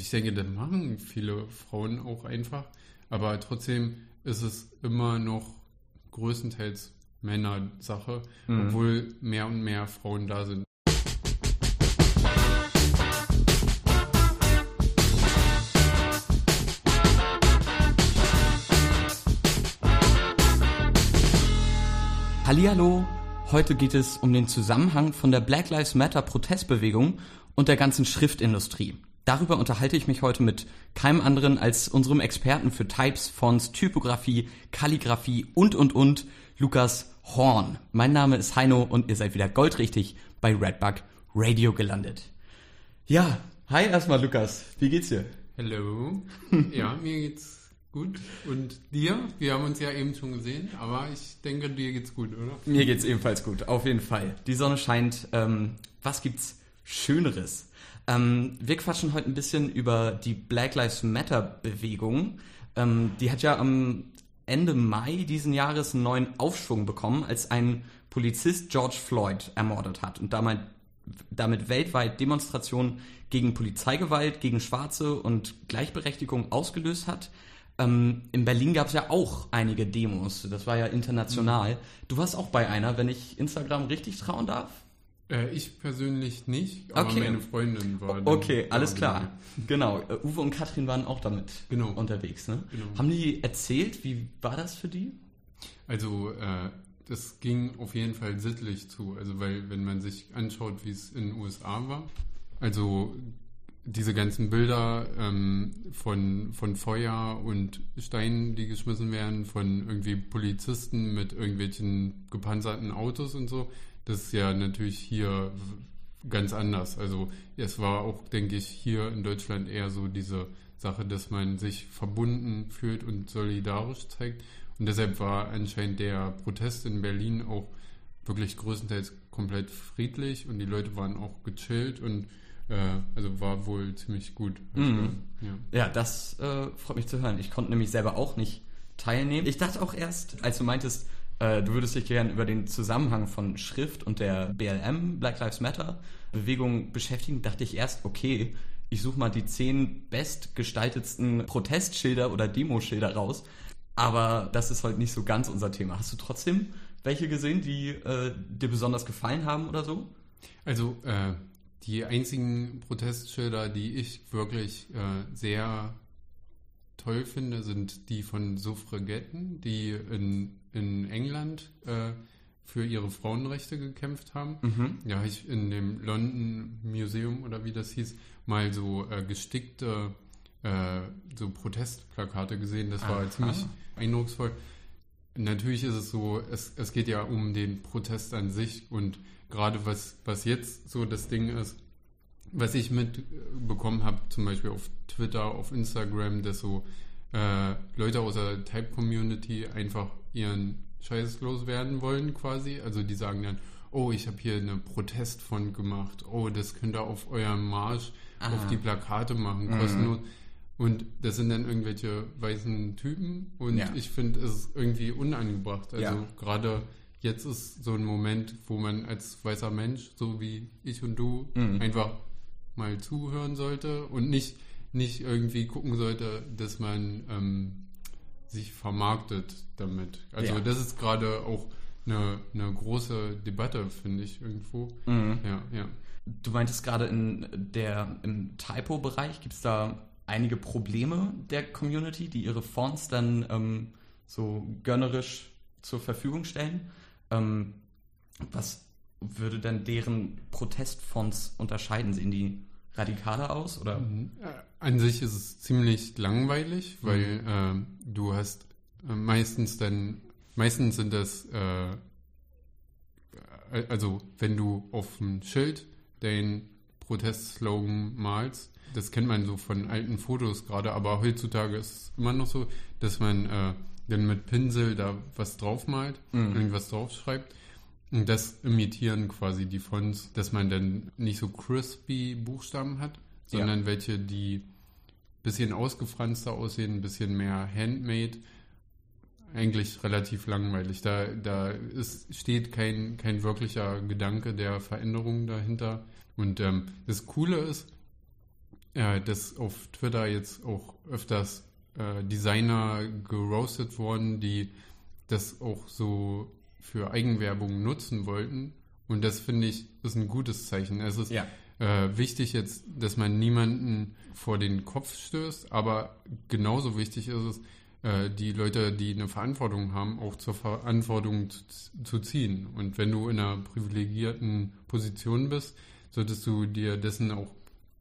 Und ich denke, das machen viele Frauen auch einfach. Aber trotzdem ist es immer noch größtenteils Männersache, mhm. obwohl mehr und mehr Frauen da sind. Hallihallo, heute geht es um den Zusammenhang von der Black Lives Matter Protestbewegung und der ganzen Schriftindustrie. Darüber unterhalte ich mich heute mit keinem anderen als unserem Experten für Types, Fonts, Typografie, Kalligrafie und und und, Lukas Horn. Mein Name ist Heino und ihr seid wieder goldrichtig bei Redbug Radio gelandet. Ja, hi erstmal Lukas, wie geht's dir? Hallo. Ja, mir geht's Gut. Und dir? Wir haben uns ja eben schon gesehen, aber ich denke, dir geht's gut, oder? Mir geht's ebenfalls gut, auf jeden Fall. Die Sonne scheint. Ähm, was gibt's Schöneres? Ähm, wir quatschen heute ein bisschen über die Black Lives Matter Bewegung. Ähm, die hat ja am Ende Mai diesen Jahres einen neuen Aufschwung bekommen, als ein Polizist George Floyd ermordet hat und damit, damit weltweit Demonstrationen gegen Polizeigewalt, gegen Schwarze und Gleichberechtigung ausgelöst hat. Ähm, in Berlin gab es ja auch einige Demos. Das war ja international. Du warst auch bei einer, wenn ich Instagram richtig trauen darf? Äh, ich persönlich nicht, aber okay. meine Freundin war. Okay, alles klar. Genau. Uh, Uwe und Katrin waren auch damit genau. unterwegs. Ne? Genau. Haben die erzählt, wie war das für die? Also, äh, das ging auf jeden Fall sittlich zu. Also, weil, wenn man sich anschaut, wie es in den USA war, also diese ganzen Bilder ähm, von, von Feuer und Steinen, die geschmissen werden, von irgendwie Polizisten mit irgendwelchen gepanzerten Autos und so, das ist ja natürlich hier ganz anders. Also es war auch, denke ich, hier in Deutschland eher so diese Sache, dass man sich verbunden fühlt und solidarisch zeigt. Und deshalb war anscheinend der Protest in Berlin auch wirklich größtenteils komplett friedlich und die Leute waren auch gechillt und äh, also war wohl ziemlich gut. Mhm. Ja. ja. das äh, freut mich zu hören. Ich konnte nämlich selber auch nicht teilnehmen. Ich dachte auch erst, als du meintest, äh, du würdest dich gerne über den Zusammenhang von Schrift und der BLM, Black Lives Matter, Bewegung beschäftigen, dachte ich erst, okay, ich suche mal die zehn bestgestaltetsten Protestschilder oder Demoschilder raus. Aber das ist heute nicht so ganz unser Thema. Hast du trotzdem welche gesehen, die äh, dir besonders gefallen haben oder so? Also äh, die einzigen Protestschilder, die ich wirklich äh, sehr toll finde, sind die von Suffragetten, die in, in England äh, für ihre Frauenrechte gekämpft haben. Mhm. Ja, habe ich in dem London Museum oder wie das hieß, mal so äh, gestickte äh, so Protestplakate gesehen. Das war Aha. ziemlich eindrucksvoll. Natürlich ist es so, es, es geht ja um den Protest an sich und gerade was, was jetzt so das Ding ist, was ich mitbekommen habe, zum Beispiel auf Twitter, auf Instagram, dass so äh, Leute aus der Type-Community einfach ihren Scheiß loswerden wollen quasi. Also die sagen dann, oh, ich habe hier eine Protestfond gemacht, oh, das könnt ihr auf eurem Marsch Aha. auf die Plakate machen, mhm. kostenlos. Mhm. Und das sind dann irgendwelche weißen Typen und ja. ich finde es irgendwie unangebracht. Also ja. gerade jetzt ist so ein Moment, wo man als weißer Mensch, so wie ich und du, mhm. einfach mal zuhören sollte und nicht, nicht irgendwie gucken sollte, dass man ähm, sich vermarktet damit. Also ja. das ist gerade auch eine, eine große Debatte, finde ich, irgendwo. Mhm. Ja, ja. Du meintest gerade in der im Typo-Bereich gibt es da einige Probleme der Community, die ihre Fonts dann ähm, so gönnerisch zur Verfügung stellen. Ähm, was würde denn deren Protestfonds unterscheiden? Sehen die radikaler aus? Oder? Mhm. Äh, an sich ist es ziemlich langweilig, weil mhm. äh, du hast äh, meistens dann, meistens sind das, äh, also wenn du auf ein Schild den Protestslogan malst, das kennt man so von alten Fotos gerade, aber heutzutage ist es immer noch so, dass man äh, dann mit Pinsel da was draufmalt, mhm. irgendwas draufschreibt. Und das imitieren quasi die Fonts, dass man dann nicht so crispy Buchstaben hat, sondern ja. welche, die bisschen ausgefranster aussehen, ein bisschen mehr handmade. Eigentlich relativ langweilig. Da, da ist, steht kein, kein wirklicher Gedanke der Veränderung dahinter. Und ähm, das Coole ist, äh, dass auf Twitter jetzt auch öfters äh, Designer geroastet worden, die das auch so für Eigenwerbung nutzen wollten. Und das finde ich ist ein gutes Zeichen. Es ist Ja. äh, wichtig jetzt, dass man niemanden vor den Kopf stößt, aber genauso wichtig ist es, äh, die Leute, die eine Verantwortung haben, auch zur Verantwortung zu, zu ziehen. Und wenn du in einer privilegierten Position bist, solltest du dir dessen auch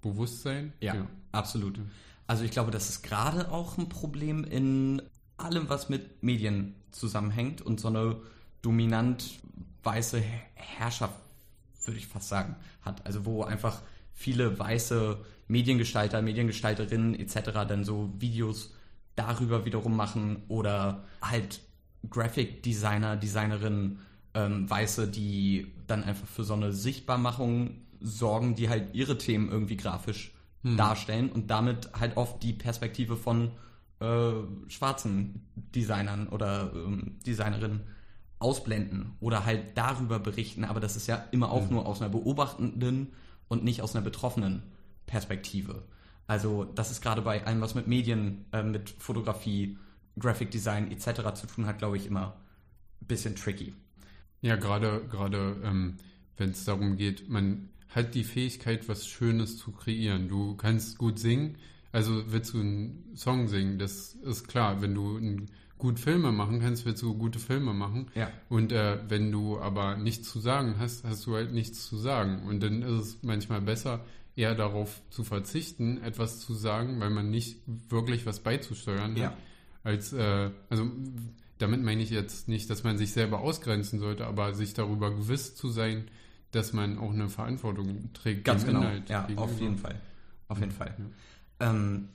bewusst sein. Ja, absolut. Also ich glaube, das ist gerade auch ein Problem in allem, was mit Medien zusammenhängt und so eine dominant weiße Herrschaft, würde ich fast sagen, hat. Also wo einfach viele weiße Mediengestalter, Mediengestalterinnen etc. dann so Videos darüber wiederum machen oder halt Graphic Designer, Designerinnen, ähm, Weiße, die dann einfach für so eine Sichtbarmachung sorgen, die halt ihre Themen irgendwie grafisch darstellen und damit halt oft die Perspektive von äh, schwarzen Designern oder ähm, Designerinnen ausblenden oder halt darüber berichten, aber das ist ja immer auch nur aus einer beobachtenden und nicht aus einer betroffenen Perspektive. Also das ist gerade bei allem, was mit Medien, äh, mit Fotografie, Graphic Design etc. zu tun hat, glaube ich, immer ein bisschen tricky. Ja, gerade gerade ähm, wenn es darum geht, man hat die Fähigkeit, was Schönes zu kreieren. Du kannst gut singen, also willst du einen Song singen, das ist klar. Wenn du ein, gut Filme machen kannst, willst du gute Filme machen. Ja. Und äh, wenn du aber nichts zu sagen hast, hast du halt nichts zu sagen. Und dann ist es manchmal besser, eher darauf zu verzichten, etwas zu sagen, weil man nicht wirklich was beizusteuern Ja. hat, als äh, also damit meine ich jetzt nicht, dass man sich selber ausgrenzen sollte, aber sich darüber gewiss zu sein, dass man auch eine Verantwortung trägt. Ganz genau. Inhalt Ja, gegenüber. auf jeden Fall. Auf jeden Fall. Ähm,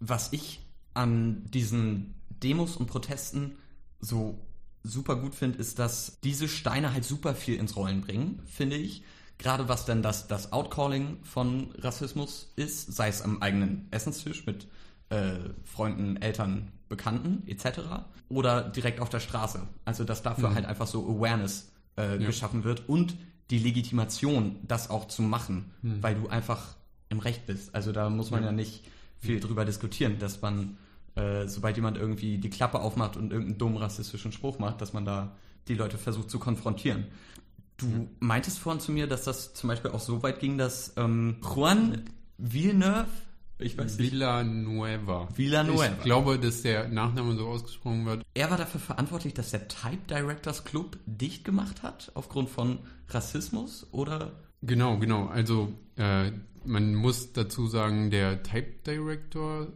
was ich an diesen Demos und Protesten so super gut finde, ist, dass diese Steine halt super viel ins Rollen bringen, finde ich. Gerade was denn das, das Outcalling von Rassismus ist, sei es am eigenen Essenstisch mit äh, Freunden, Eltern, Bekannten etc. oder direkt auf der Straße. Also dass dafür halt einfach so Awareness äh, geschaffen wird und die Legitimation, das auch zu machen, weil du einfach im Recht bist. Also da muss man ja, nicht viel drüber diskutieren, dass man, äh, sobald jemand irgendwie die Klappe aufmacht und irgendeinen dummen rassistischen Spruch macht, dass man da die Leute versucht zu konfrontieren. Du meintest vorhin zu mir, dass das zum Beispiel auch so weit ging, dass ähm, Juan Villeneuve, ich weiß nicht, Villanueva. Villanueva. Ich glaube, dass der Nachname so ausgesprochen wird. er war dafür verantwortlich, dass der Type Directors Club dicht gemacht hat, aufgrund von Rassismus oder? Genau, genau. Also äh, man muss dazu sagen, der Type Director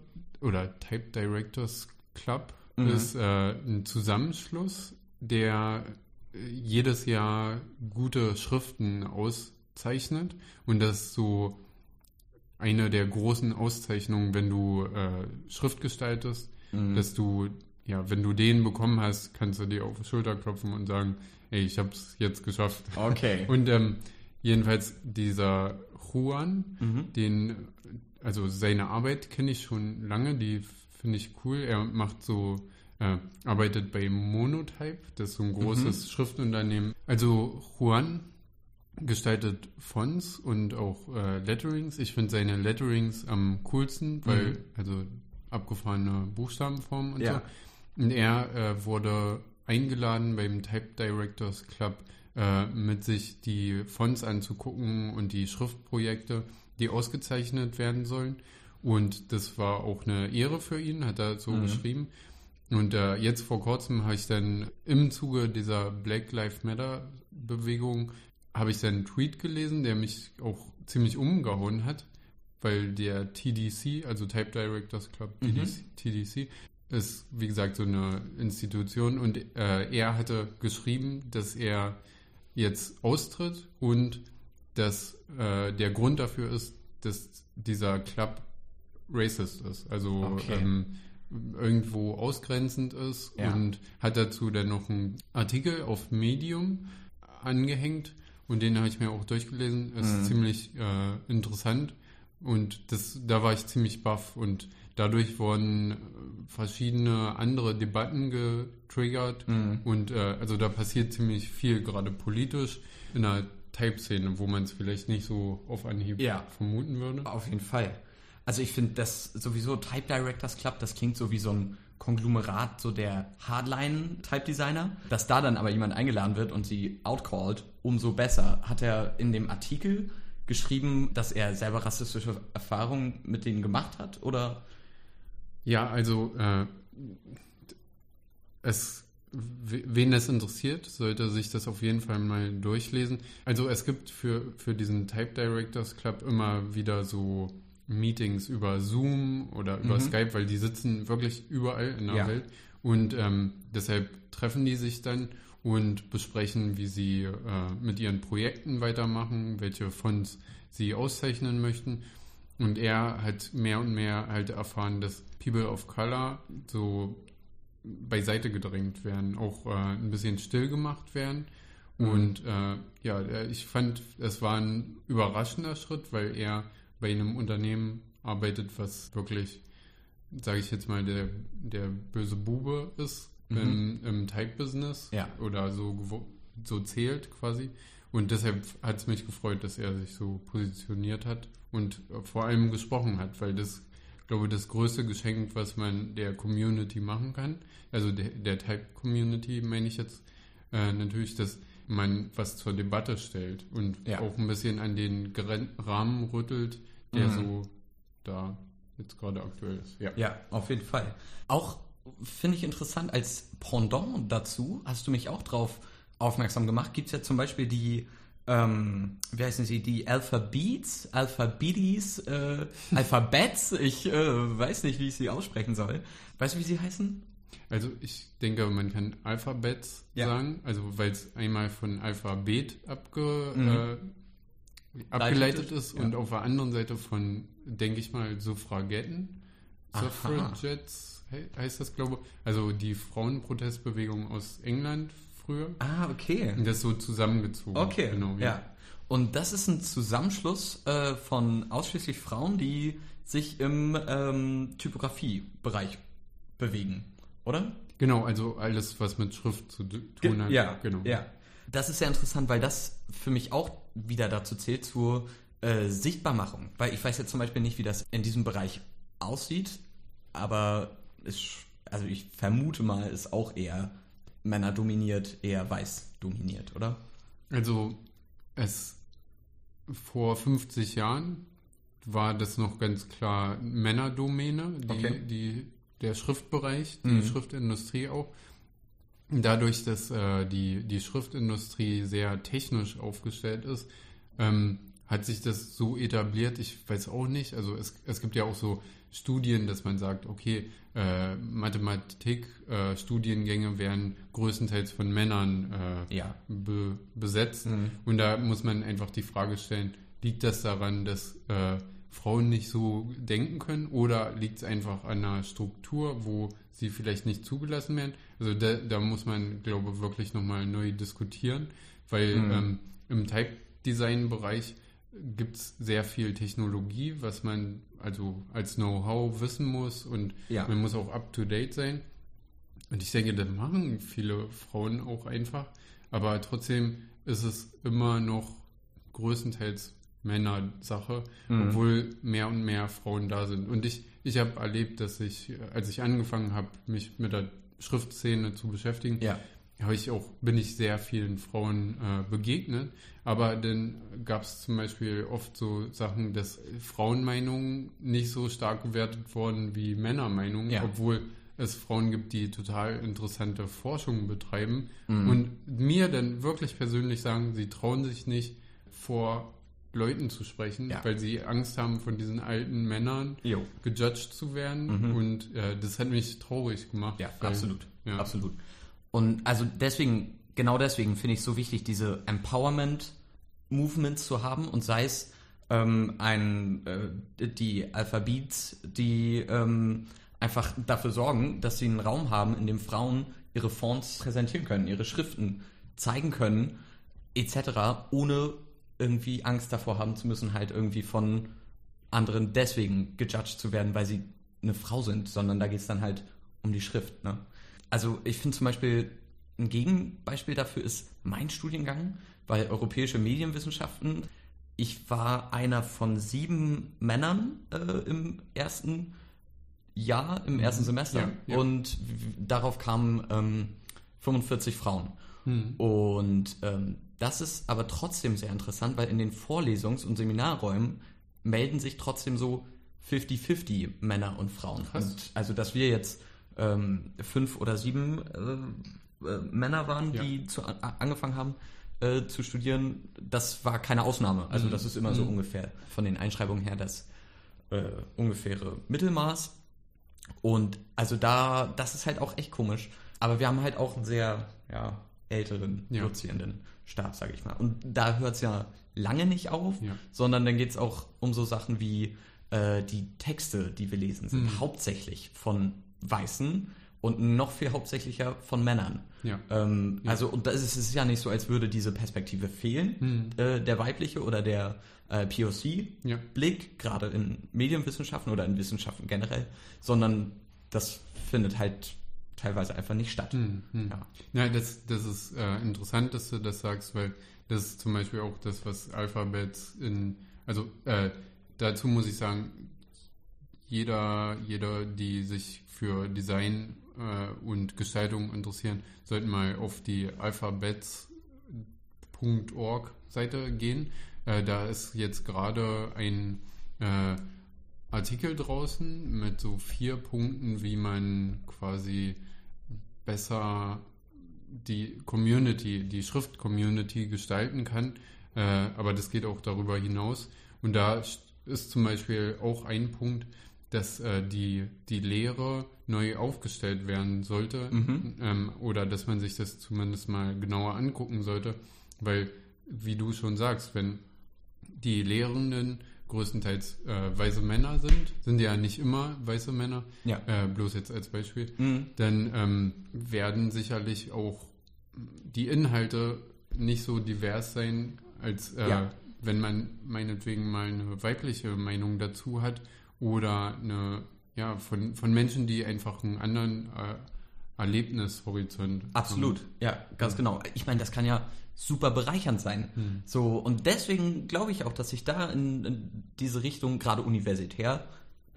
oder Type Directors Club Mhm. ist äh, ein Zusammenschluss, der äh, jedes Jahr gute Schriften auszeichnet und das ist so eine der großen Auszeichnungen, wenn du äh, Schrift gestaltest, dass du ja, wenn du den bekommen hast, kannst du dir auf die Schulter klopfen und sagen, ey, ich hab's jetzt geschafft. Okay. Und ähm, jedenfalls dieser Juan, den, also seine Arbeit kenne ich schon lange, die finde ich cool. Er macht so, äh, arbeitet bei Monotype, das ist so ein großes Schriftunternehmen. Also Juan gestaltet Fonts und auch äh, Letterings. Ich finde seine Letterings am coolsten, weil, also abgefahrene Buchstabenformen und Ja. so. Und er äh, wurde eingeladen beim Type Directors Club äh, mit sich die Fonts anzugucken und die Schriftprojekte, die ausgezeichnet werden sollen. Und das war auch eine Ehre für ihn, hat er so geschrieben. Und äh, jetzt vor kurzem habe ich dann im Zuge dieser Black Lives Matter Bewegung habe ich dann einen Tweet gelesen, der mich auch ziemlich umgehauen hat, weil der TDC, also Type Directors Club, TDC, TDC ist wie gesagt so eine Institution und äh, er hatte geschrieben, dass er jetzt austritt und dass äh, der Grund dafür ist, dass dieser Club racist ist, also Okay. ähm, irgendwo ausgrenzend ist Ja. und hat dazu dann noch einen Artikel auf Medium angehängt und den habe ich mir auch durchgelesen. Ist Mhm. ziemlich äh, interessant und das, da war ich ziemlich baff und dadurch wurden äh, verschiedene andere Debatten getriggert Mhm. und äh, also da passiert ziemlich viel, gerade politisch in der Type-Szene, wo man es vielleicht nicht so auf Anhieb Ja. vermuten würde. Auf jeden Fall. Also ich finde das sowieso Type Directors Club, das klingt so wie so ein Konglomerat, so der Hardline-Type-Designer. Dass da dann aber jemand eingeladen wird und sie outcallt, umso besser. Hat er in dem Artikel geschrieben, dass er selber rassistische Erfahrungen mit denen gemacht hat? Oder? Ja, also äh, es, wen es interessiert, sollte sich das auf jeden Fall mal durchlesen. Also es gibt für, für diesen Type Directors Club immer wieder so Meetings über Zoom oder über mhm. Skype, weil die sitzen wirklich überall in der ja. Welt. Und ähm, deshalb treffen die sich dann und besprechen, wie sie äh, mit ihren Projekten weitermachen, welche Fonds sie auszeichnen möchten. Und er hat mehr und mehr halt erfahren, dass People of Color so beiseite gedrängt werden, auch äh, ein bisschen still gemacht werden. Mhm. Und äh, ja, ich fand, es war ein überraschender Schritt, weil er bei einem Unternehmen arbeitet, was wirklich, sage ich jetzt mal, der, der böse Bube ist mhm. im, im Teig-Business ja. oder so, so zählt quasi. Und deshalb hat es mich gefreut, dass er sich so positioniert hat und vor allem gesprochen hat, weil das, glaube ich, das größte Geschenk, was man der Community machen kann, also der, der Type-Community meine ich jetzt äh, natürlich, dass man was zur Debatte stellt und ja. auch ein bisschen an den Rahmen rüttelt, der mhm. so da jetzt gerade aktuell ist. Ja, ja auf jeden Fall. Auch finde ich interessant, als Pendant dazu hast du mich auch drauf aufmerksam gemacht. Gibt es ja zum Beispiel die, ähm, wie heißen sie, die Alphabets, Alphabetes, äh, Alphabets, ich äh, weiß nicht, wie ich sie aussprechen soll. Weißt du, wie sie heißen? Also ich denke, man kann Alphabets ja. sagen, also weil es einmal von Alphabet abge, mhm. äh, abgeleitet ist ja. und auf der anderen Seite von, denke ich mal, Suffragetten, Suffragettes heißt das, glaube ich. Also die Frauenprotestbewegung aus England früher. Ah, okay. Und das so zusammengezogen. Okay, genau. Ja. ja. Und das ist ein Zusammenschluss äh, von ausschließlich Frauen, die sich im ähm, Typografiebereich bewegen, oder? Genau, also alles, was mit Schrift zu tun hat. Ja, genau. Ja. Das ist sehr interessant, weil das für mich auch wieder dazu zählt zur äh, Sichtbarmachung. Weil ich weiß jetzt zum Beispiel nicht, wie das in diesem Bereich aussieht, aber es, also ich vermute mal, ist auch eher Männer dominiert, eher weiß dominiert, oder? Also es vor 50 Jahren war das noch ganz klar Männerdomäne, die, okay. die, der Schriftbereich, die mhm. Schriftindustrie auch. Dadurch, dass äh, die, die Schriftindustrie sehr technisch aufgestellt ist, ähm, hat sich das so etabliert, ich weiß auch nicht. Also es, es gibt ja auch so Studien, dass man sagt, okay, äh, Mathematik, äh, Studiengänge werden größtenteils von Männern äh, ja. be besetzt. Mhm. Und da muss man einfach die Frage stellen, liegt das daran, dass äh, Frauen nicht so denken können oder liegt es einfach an einer Struktur, wo sie vielleicht nicht zugelassen werden? Also da, da muss man, glaube ich, wirklich nochmal neu diskutieren, weil mhm. ähm, im Type-Design-Bereich gibt es sehr viel Technologie, was man also als Know-how wissen muss und ja. man muss auch up-to-date sein. Und ich denke, das machen viele Frauen auch einfach, aber trotzdem ist es immer noch größtenteils Männersache, mhm. obwohl mehr und mehr Frauen da sind. Und ich, ich habe erlebt, dass ich, als ich angefangen habe, mich mit der Schriftszene zu beschäftigen, ja. Habe ich auch, bin ich sehr vielen Frauen äh, begegnet. Aber dann gab es zum Beispiel oft so Sachen, dass Frauenmeinungen nicht so stark gewertet wurden wie Männermeinungen, ja. obwohl es Frauen gibt, die total interessante Forschungen betreiben mhm. und mir dann wirklich persönlich sagen, sie trauen sich nicht vor Leuten zu sprechen, ja. weil sie Angst haben, von diesen alten Männern jo. gejudged zu werden. Mhm. Und äh, das hat mich traurig gemacht. Ja, weil, absolut. Ja. Absolut. Und also deswegen, genau deswegen finde ich es so wichtig, diese Empowerment-Movements zu haben und sei es ähm, ein, äh, die Alphabets, die ähm, einfach dafür sorgen, dass sie einen Raum haben, in dem Frauen ihre Fonts präsentieren können, ihre Schriften zeigen können, etc., ohne irgendwie Angst davor haben zu müssen, halt irgendwie von anderen deswegen gejudged zu werden, weil sie eine Frau sind, sondern da geht es dann halt um die Schrift. Ne? Also ich finde zum Beispiel ein Gegenbeispiel dafür ist mein Studiengang, weil europäische Medienwissenschaften ich war einer von sieben Männern äh, im ersten Jahr, im ersten Semester. Ja, ja. Und darauf kamen ähm, 45 Frauen. Hm. Und ähm, das ist aber trotzdem sehr interessant, weil in den Vorlesungs- und Seminarräumen melden sich trotzdem so 50-50 Männer und Frauen. Und also, dass wir jetzt ähm, fünf oder sieben äh, äh, Männer waren, Ja. die zu, a, angefangen haben äh, zu studieren, das war keine Ausnahme. Also, Mhm. das ist immer so ungefähr von den Einschreibungen her das äh, ungefähre Mittelmaß. Und also da, das ist halt auch echt komisch. Aber wir haben halt auch einen sehr ja, älteren Ja. dozierenden Stab, sage ich mal. Und da hört es ja lange nicht auf, Ja. sondern dann geht es auch um so Sachen wie äh, die Texte, die wir lesen, sind Mhm. hauptsächlich von Weißen und noch viel hauptsächlicher von Männern. Ja. Ähm, Ja. Also, und das ist, es ist ja nicht so, als würde diese Perspektive fehlen, Hm. äh, der weibliche oder der äh, POC-Blick, Ja. gerade in Medienwissenschaften oder in Wissenschaften generell, sondern das findet halt teilweise einfach nicht statt. Hm, hm. Ja. Ja, das, das ist äh, interessant, dass du das sagst, weil das ist zum Beispiel auch das, was Alphabet in, also äh, dazu muss ich sagen, jeder, jeder, die sich für Design äh, und Gestaltung interessieren, sollten mal auf die alphabets.org Seite gehen. Äh, da ist jetzt gerade ein äh, Artikel draußen mit so vier Punkten, wie man quasi besser die Community, die Schrift-Community gestalten kann. Äh, aber das geht auch darüber hinaus. Und da ist zum Beispiel auch ein Punkt, dass äh, die, die Lehre neu aufgestellt werden sollte Mhm. ähm, oder dass man sich das zumindest mal genauer angucken sollte, weil, wie du schon sagst, wenn die Lehrenden größtenteils äh, weiße Männer sind, sind ja nicht immer weiße Männer, Ja. äh, bloß jetzt als Beispiel, Mhm. dann ähm, werden sicherlich auch die Inhalte nicht so divers sein, als äh, Ja. wenn man meinetwegen mal eine weibliche Meinung dazu hat oder eine, ja, von, von Menschen, die einfach einen anderen äh, Erlebnishorizont Absolut, haben. ja, ganz genau. Ich meine, das kann ja super bereichernd sein. Hm. So, und deswegen glaube ich auch, dass sich da in, in diese Richtung, gerade universitär,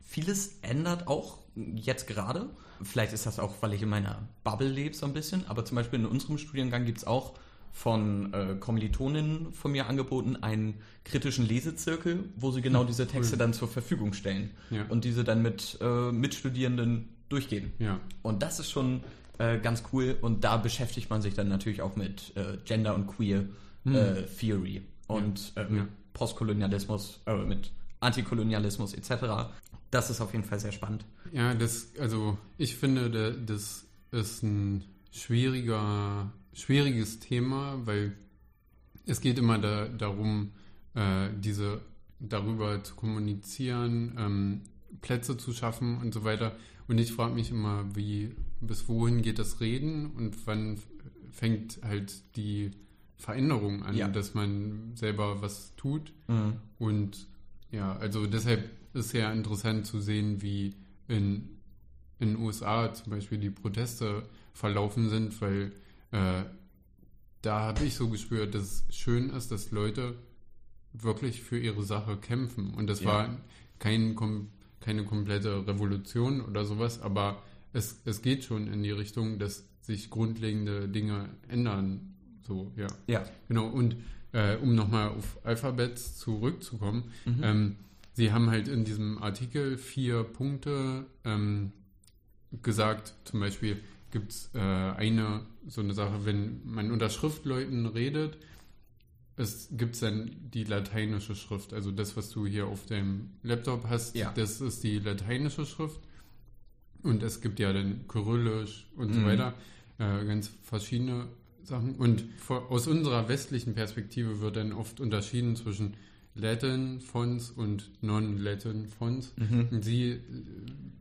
vieles ändert, auch jetzt gerade. Vielleicht ist das auch, weil ich in meiner Bubble lebe so ein bisschen, aber zum Beispiel in unserem Studiengang gibt es auch von äh, Kommilitoninnen von mir angeboten einen kritischen Lesezirkel, wo sie genau diese Texte dann zur Verfügung stellen Ja. und diese dann mit äh, Mitstudierenden durchgehen. Ja, Und das ist schon äh, ganz cool. Und da beschäftigt man sich dann natürlich auch mit äh, Gender und Queer äh, Theory und mit Hm. Ja. Postkolonialismus, äh, mit Antikolonialismus etc. Das ist auf jeden Fall sehr spannend. Ja, das, also ich finde, da- das ist ein schwieriger, schwieriges Thema, weil es geht immer da, darum, äh, diese darüber zu kommunizieren, ähm, Plätze zu schaffen und so weiter. Und ich frage mich immer, wie, bis wohin geht das Reden und wann fängt halt die Veränderung an, Ja. dass man selber was tut. Mhm. Und ja, also deshalb ist ja interessant zu sehen, wie in in den USA zum Beispiel die Proteste verlaufen sind, weil äh, da habe ich so gespürt, dass es schön ist, dass Leute wirklich für ihre Sache kämpfen. Und das Ja. war kein, kom keine komplette Revolution oder sowas, aber es, es geht schon in die Richtung, dass sich grundlegende Dinge ändern. So, ja. Ja. Genau, und äh, um nochmal auf Alphabets zurückzukommen, Mhm. ähm, sie haben halt in diesem Artikel vier Punkte ähm, gesagt, zum Beispiel gibt es äh, eine so eine Sache, wenn man unter Schriftleuten redet, es gibt dann die lateinische Schrift, also das, was du hier auf deinem Laptop hast, Ja. das ist die lateinische Schrift. Und es gibt ja dann Kyrillisch und so Mhm. weiter, äh, ganz verschiedene Sachen. Und vor, aus unserer westlichen Perspektive wird dann oft unterschieden zwischen Latin Fonts und Non-Latin Fonts. Mhm. Und sie äh,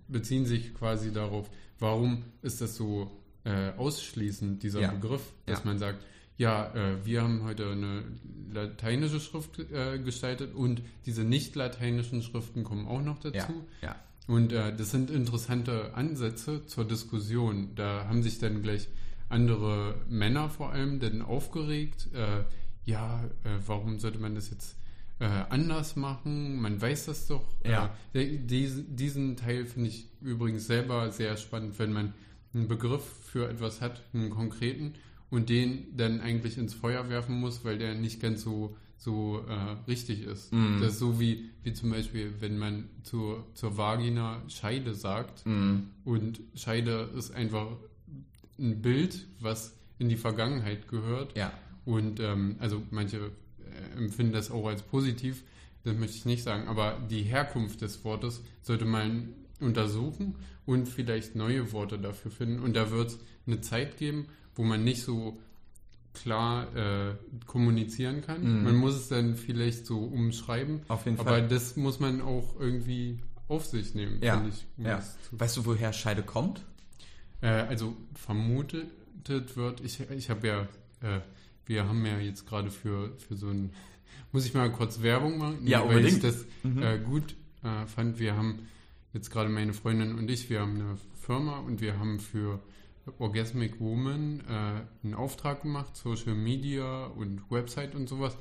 beziehen sich quasi darauf, warum ist das so äh, ausschließend, dieser Ja. Begriff, dass Ja. man sagt, ja, äh, wir haben heute eine lateinische Schrift äh, gestaltet und diese nicht lateinischen Schriften kommen auch noch dazu. Ja. Und äh, das sind interessante Ansätze zur Diskussion. Da haben sich dann gleich andere Männer vor allem dann aufgeregt. Äh, ja, warum sollte man das jetzt äh, anders machen, man weiß das doch. Ja. Äh, diesen, diesen Teil finde ich übrigens selber sehr spannend, wenn man einen Begriff für etwas hat, einen konkreten, und den dann eigentlich ins Feuer werfen muss, weil der nicht ganz so, so äh, richtig ist. Mhm. Das ist so wie, wie zum Beispiel, wenn man zur, zur Vagina Scheide sagt Mhm. und Scheide ist einfach ein Bild, was in die Vergangenheit gehört. Ja. Und ähm, also manche empfinden das auch als positiv, das möchte ich nicht sagen, aber die Herkunft des Wortes sollte man untersuchen und vielleicht neue Worte dafür finden. Und da wird es eine Zeit geben, wo man nicht so klar äh, kommunizieren kann. Mhm. Man muss es dann vielleicht so umschreiben, Auf jeden aber Fall. das muss man auch irgendwie auf sich nehmen, Ja, finde ich. um ja. Weißt du, woher Scheide kommt? äh, also vermutet wird, ich, ich habe ja, äh, wir haben ja jetzt gerade für, für so ein, muss ich mal kurz Werbung machen? Ja, weil ich unbedingt. das Mhm. äh, gut äh, fand. Wir haben jetzt gerade meine Freundin und ich, wir haben eine Firma und wir haben für Orgasmic Woman äh, einen Auftrag gemacht, Social Media und Website und sowas.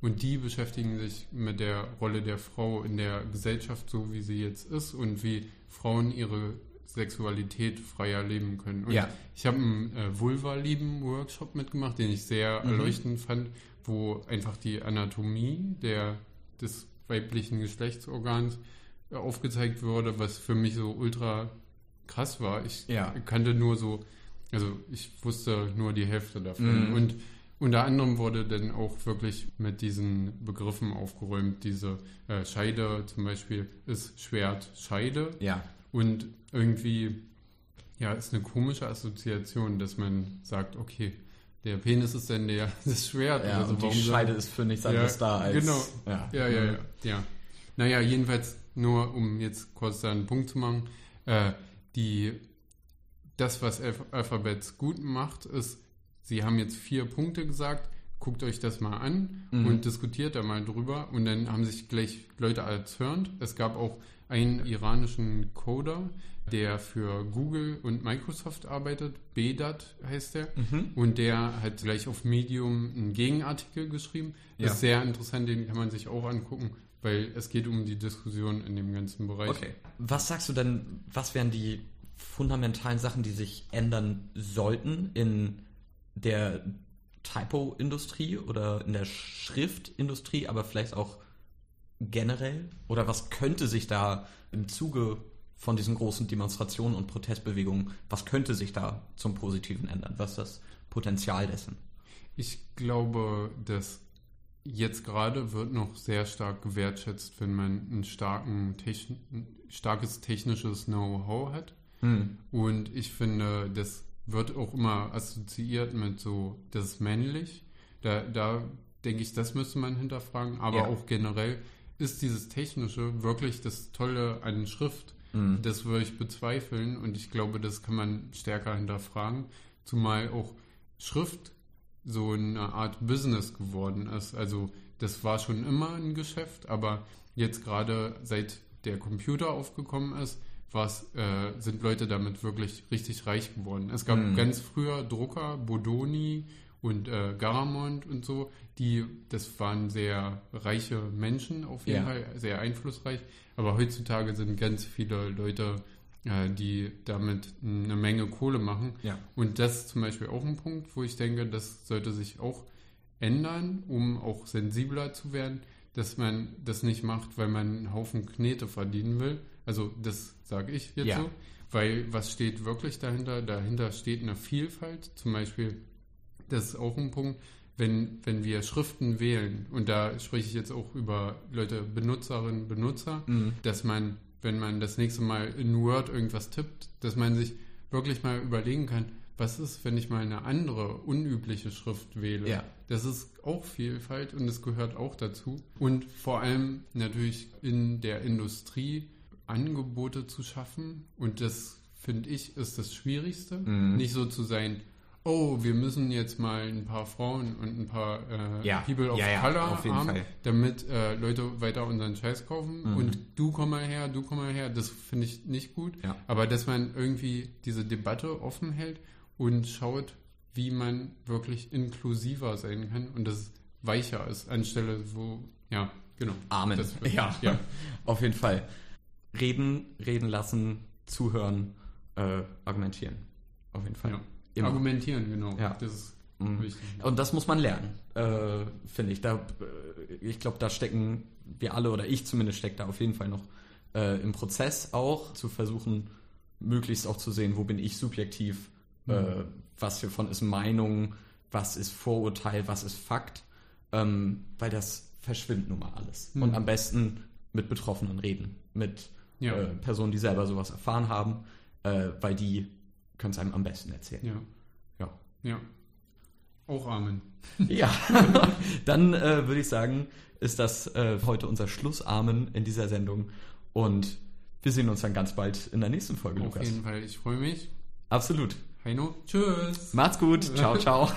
Und die beschäftigen sich mit der Rolle der Frau in der Gesellschaft, so wie sie jetzt ist und wie Frauen ihre Sexualität freier leben können. Und Ja. ich habe einen äh, Vulva-Lieben-Workshop mitgemacht, den ich sehr Mhm. erleuchtend fand, wo einfach die Anatomie der, des weiblichen Geschlechtsorgans äh, aufgezeigt wurde, was für mich so ultra krass war. Ich Ja. kannte nur so, also ich wusste nur die Hälfte davon. Mhm. Und unter anderem wurde dann auch wirklich mit diesen Begriffen aufgeräumt. Diese äh, Scheide zum Beispiel ist Schwert Scheide. Ja. Und irgendwie, ja, ist eine komische Assoziation, dass man sagt, okay, der Penis ist dann der, das Schwert. Ja, oder so. und die Scheide ist für nichts anderes Ja, da als. genau. Ja, ja, ja, Mhm. ja, ja. Naja, jedenfalls nur, um jetzt kurz da einen Punkt zu machen, äh, die, das, was Alph Alphabets gut macht, ist, sie haben jetzt vier Punkte gesagt, guckt euch das mal an Mhm. und diskutiert da mal drüber und dann haben sich gleich Leute erzürnt. Es gab auch einen iranischen Coder, der für Google und Microsoft arbeitet, Bedat heißt der, Mhm. und der hat gleich auf Medium einen Gegenartikel geschrieben. Das Ja. ist sehr interessant, den kann man sich auch angucken, weil es geht um die Diskussion in dem ganzen Bereich. Okay. Was sagst du denn, was wären die fundamentalen Sachen, die sich ändern sollten in der Typo-Industrie oder in der Schriftindustrie, aber vielleicht auch generell? Oder was könnte sich da im Zuge von diesen großen Demonstrationen und Protestbewegungen, was könnte sich da zum Positiven ändern? Was ist das Potenzial dessen? Ich glaube, dass jetzt gerade wird noch sehr stark gewertschätzt, wenn man ein, starken Techn starkes technisches Know-how hat. Hm. Und ich finde, das wird auch immer assoziiert mit so, das ist männlich. Da, da denke ich, das müsste man hinterfragen. Aber Ja. auch generell ist dieses Technische wirklich das Tolle an Schrift. Hm. Das würde ich bezweifeln und ich glaube, das kann man stärker hinterfragen. Zumal auch Schrift so eine Art Business geworden ist. Also das war schon immer ein Geschäft, aber jetzt gerade seit der Computer aufgekommen ist, was, äh, sind Leute damit wirklich richtig reich geworden. Es gab Mhm. ganz früher Drucker, Bodoni und äh, Garamond und so, die, das waren sehr reiche Menschen auf jeden Ja. Fall, sehr einflussreich. Aber heutzutage sind ganz viele Leute, äh, die damit eine Menge Kohle machen. Ja. Und das ist zum Beispiel auch ein Punkt, wo ich denke, das sollte sich auch ändern, um auch sensibler zu werden, dass man das nicht macht, weil man einen Haufen Knete verdienen will. Also das sage ich jetzt Ja. so. Weil was steht wirklich dahinter? Dahinter steht eine Vielfalt. Zum Beispiel, das ist auch ein Punkt, wenn, wenn wir Schriften wählen, und da spreche ich jetzt auch über Leute, Benutzerinnen, Benutzer, Mhm. dass man, wenn man das nächste Mal in Word irgendwas tippt, dass man sich wirklich mal überlegen kann, was ist, wenn ich mal eine andere, unübliche Schrift wähle. Ja. Das ist auch Vielfalt und es gehört auch dazu. Und vor allem natürlich in der Industrie Angebote zu schaffen. Und das, finde ich, ist das Schwierigste. Mhm. Nicht so zu sein, oh, wir müssen jetzt mal ein paar Frauen und ein paar äh, Ja. People of Ja, ja, Color haben, Fall. damit äh, Leute weiter unseren Scheiß kaufen. Mhm. Und du komm mal her, du komm mal her. Das finde ich nicht gut. Aber dass man irgendwie diese Debatte offen hält und schaut, wie man wirklich inklusiver sein kann und das weicher ist, anstelle wo, ja, genau. Amen. Das, ja, ja. auf jeden Fall. Reden, reden lassen, zuhören, äh, argumentieren. Auf jeden Fall. Immer. Argumentieren, genau. Ja. Das ist Mhm. wichtig. Und das muss man lernen, äh, finde ich. Da, äh, ich glaube, da stecken wir alle, oder ich zumindest stecke da auf jeden Fall noch äh, im Prozess auch, zu versuchen, möglichst auch zu sehen, wo bin ich subjektiv, Mhm. äh, was hiervon ist Meinung, was ist Vorurteil, was ist Fakt, ähm, weil das verschwindet nun mal alles. Mhm. Und am besten mit Betroffenen reden, mit Ja. äh, Personen, die selber sowas erfahren haben, äh, weil die können es einem am besten erzählen. Ja. Ja. Ja. Auch Amen. Ja, dann äh, würde ich sagen, ist das äh, heute unser Schlussamen in dieser Sendung und wir sehen uns dann ganz bald in der nächsten Folge, Auf Lukas. jeden Fall. Ich freue mich. Absolut. Heino. Tschüss. Macht's gut. Ciao, ciao.